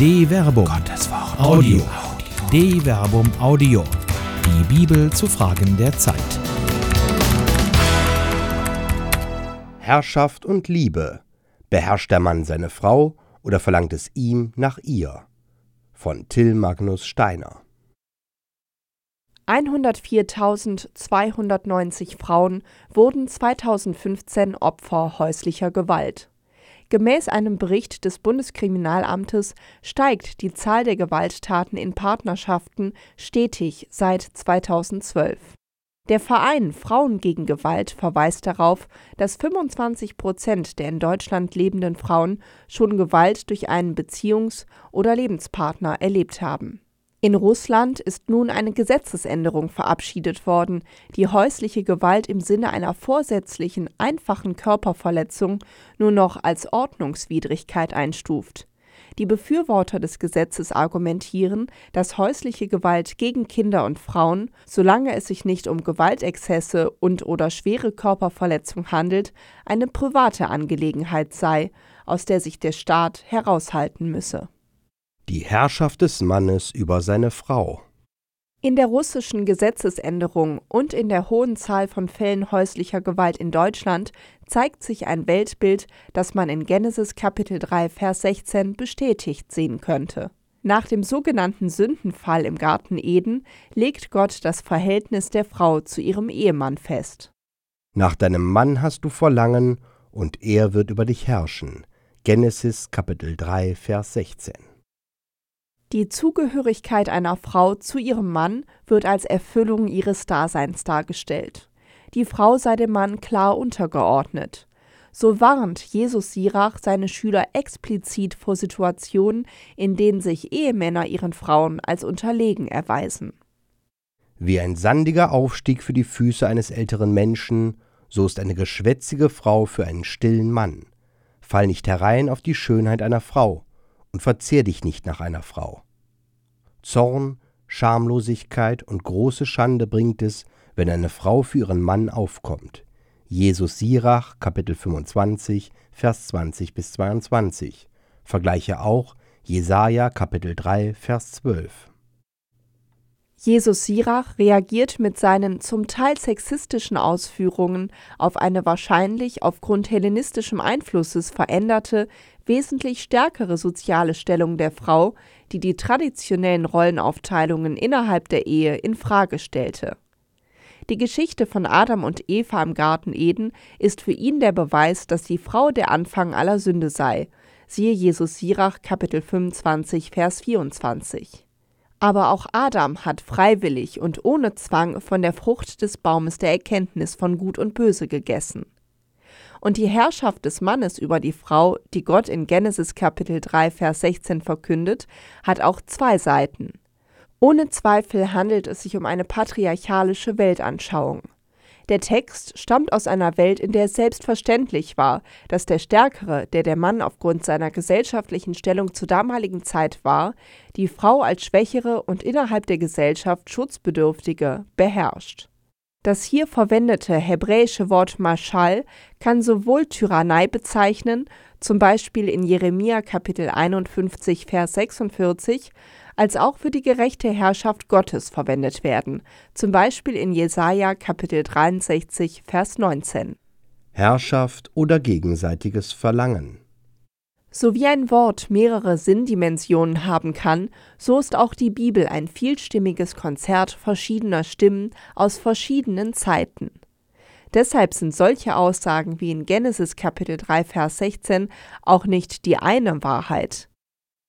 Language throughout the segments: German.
De Verbum. Gottes Wort. Audio. De Verbum Audio. Die Bibel zu Fragen der Zeit. Herrschaft und Liebe. Beherrscht der Mann seine Frau oder verlangt es ihm nach ihr? Von Till Magnus Steiner. 104.290 Frauen wurden 2015 Opfer häuslicher Gewalt. Gemäß einem Bericht des Bundeskriminalamtes steigt die Zahl der Gewalttaten in Partnerschaften stetig seit 2012. Der Verein Frauen gegen Gewalt verweist darauf, dass 25 Prozent der in Deutschland lebenden Frauen schon Gewalt durch einen Beziehungs- oder Lebenspartner erlebt haben. In Russland ist nun eine Gesetzesänderung verabschiedet worden, die häusliche Gewalt im Sinne einer vorsätzlichen, einfachen Körperverletzung nur noch als Ordnungswidrigkeit einstuft. Die Befürworter des Gesetzes argumentieren, dass häusliche Gewalt gegen Kinder und Frauen, solange es sich nicht um Gewaltexzesse und/oder schwere Körperverletzung handelt, eine private Angelegenheit sei, aus der sich der Staat heraushalten müsse die Herrschaft des Mannes über seine Frau. In der russischen Gesetzesänderung und in der hohen Zahl von Fällen häuslicher Gewalt in Deutschland zeigt sich ein Weltbild, das man in Genesis Kapitel 3 Vers 16 bestätigt sehen könnte. Nach dem sogenannten Sündenfall im Garten Eden legt Gott das Verhältnis der Frau zu ihrem Ehemann fest. Nach deinem Mann hast du Verlangen, und er wird über dich herrschen. Genesis Kapitel 3 Vers 16 die Zugehörigkeit einer Frau zu ihrem Mann wird als Erfüllung ihres Daseins dargestellt. Die Frau sei dem Mann klar untergeordnet. So warnt Jesus Sirach seine Schüler explizit vor Situationen, in denen sich Ehemänner ihren Frauen als unterlegen erweisen. Wie ein sandiger Aufstieg für die Füße eines älteren Menschen, so ist eine geschwätzige Frau für einen stillen Mann. Fall nicht herein auf die Schönheit einer Frau, und verzehr dich nicht nach einer Frau. Zorn, Schamlosigkeit und große Schande bringt es, wenn eine Frau für ihren Mann aufkommt. Jesus Sirach, Kapitel 25, Vers 20 bis 22. Vergleiche auch Jesaja, Kapitel 3, Vers 12. Jesus Sirach reagiert mit seinen zum Teil sexistischen Ausführungen auf eine wahrscheinlich aufgrund hellenistischem Einflusses veränderte, wesentlich stärkere soziale Stellung der Frau, die die traditionellen Rollenaufteilungen innerhalb der Ehe in Frage stellte. Die Geschichte von Adam und Eva im Garten Eden ist für ihn der Beweis, dass die Frau der Anfang aller Sünde sei. Siehe Jesus Sirach Kapitel 25 Vers 24. Aber auch Adam hat freiwillig und ohne Zwang von der Frucht des Baumes der Erkenntnis von Gut und Böse gegessen. Und die Herrschaft des Mannes über die Frau, die Gott in Genesis Kapitel 3 Vers 16 verkündet, hat auch zwei Seiten. Ohne Zweifel handelt es sich um eine patriarchalische Weltanschauung. Der Text stammt aus einer Welt, in der es selbstverständlich war, dass der Stärkere, der der Mann aufgrund seiner gesellschaftlichen Stellung zur damaligen Zeit war, die Frau als Schwächere und innerhalb der Gesellschaft Schutzbedürftige beherrscht. Das hier verwendete hebräische Wort Maschal kann sowohl Tyrannei bezeichnen, zum Beispiel in Jeremia Kapitel 51 Vers 46, als auch für die gerechte Herrschaft Gottes verwendet werden, zum Beispiel in Jesaja Kapitel 63, Vers 19. Herrschaft oder gegenseitiges Verlangen. So wie ein Wort mehrere Sinndimensionen haben kann, so ist auch die Bibel ein vielstimmiges Konzert verschiedener Stimmen aus verschiedenen Zeiten. Deshalb sind solche Aussagen wie in Genesis Kapitel 3 Vers 16 auch nicht die eine Wahrheit.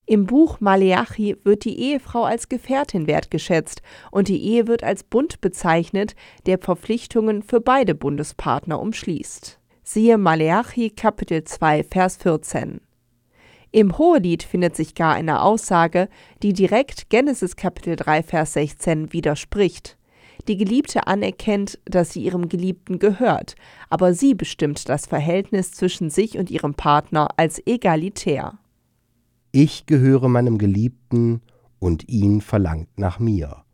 Im Buch Maleachi wird die Ehefrau als Gefährtin wertgeschätzt und die Ehe wird als Bund bezeichnet, der Verpflichtungen für beide Bundespartner umschließt. Siehe Maleachi Kapitel 2 Vers 14. Im Hohelied findet sich gar eine Aussage, die direkt Genesis Kapitel 3 Vers 16 widerspricht. Die Geliebte anerkennt, dass sie ihrem Geliebten gehört, aber sie bestimmt das Verhältnis zwischen sich und ihrem Partner als egalitär. Ich gehöre meinem Geliebten und ihn verlangt nach mir.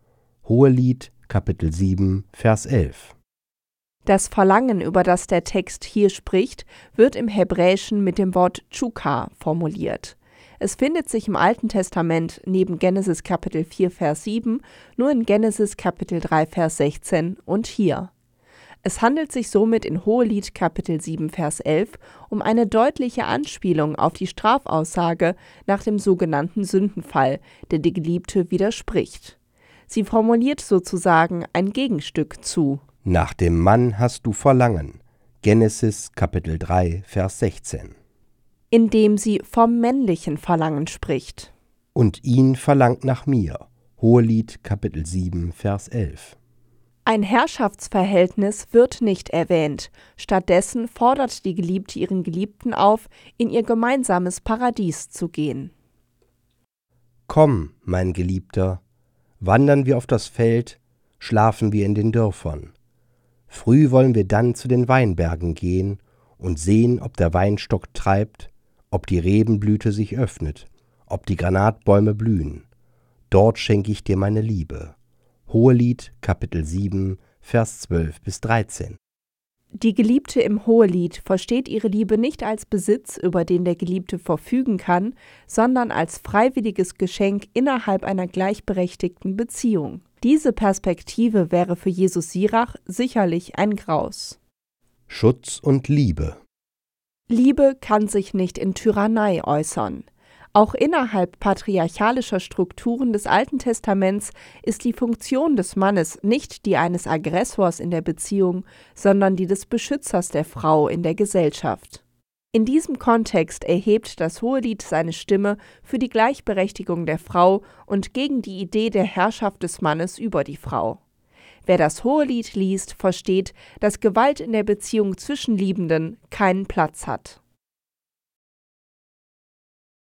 Hohelied, Kapitel 7, Vers 11. Das Verlangen, über das der Text hier spricht, wird im Hebräischen mit dem Wort Chuka formuliert. Es findet sich im Alten Testament neben Genesis Kapitel 4 Vers 7 nur in Genesis Kapitel 3 Vers 16 und hier. Es handelt sich somit in Hohelied Kapitel 7 Vers 11 um eine deutliche Anspielung auf die Strafaussage nach dem sogenannten Sündenfall, der die Geliebte widerspricht. Sie formuliert sozusagen ein Gegenstück zu Nach dem Mann hast du Verlangen. Genesis Kapitel 3 Vers 16 indem sie vom männlichen Verlangen spricht. Und ihn verlangt nach mir. Hohelied Kapitel 7 Vers 11. Ein Herrschaftsverhältnis wird nicht erwähnt, stattdessen fordert die Geliebte ihren Geliebten auf, in ihr gemeinsames Paradies zu gehen. Komm, mein Geliebter, wandern wir auf das Feld, schlafen wir in den Dörfern. Früh wollen wir dann zu den Weinbergen gehen und sehen, ob der Weinstock treibt ob die Rebenblüte sich öffnet, ob die Granatbäume blühen. Dort schenke ich dir meine Liebe. Hohelied, Kapitel 7, Vers 12 bis 13. Die Geliebte im Hohelied versteht ihre Liebe nicht als Besitz, über den der Geliebte verfügen kann, sondern als freiwilliges Geschenk innerhalb einer gleichberechtigten Beziehung. Diese Perspektive wäre für Jesus Sirach sicherlich ein Graus. Schutz und Liebe Liebe kann sich nicht in Tyrannei äußern. Auch innerhalb patriarchalischer Strukturen des Alten Testaments ist die Funktion des Mannes nicht die eines Aggressors in der Beziehung, sondern die des Beschützers der Frau in der Gesellschaft. In diesem Kontext erhebt das Hohelied seine Stimme für die Gleichberechtigung der Frau und gegen die Idee der Herrschaft des Mannes über die Frau. Wer das Hohelied liest, versteht, dass Gewalt in der Beziehung zwischen Liebenden keinen Platz hat.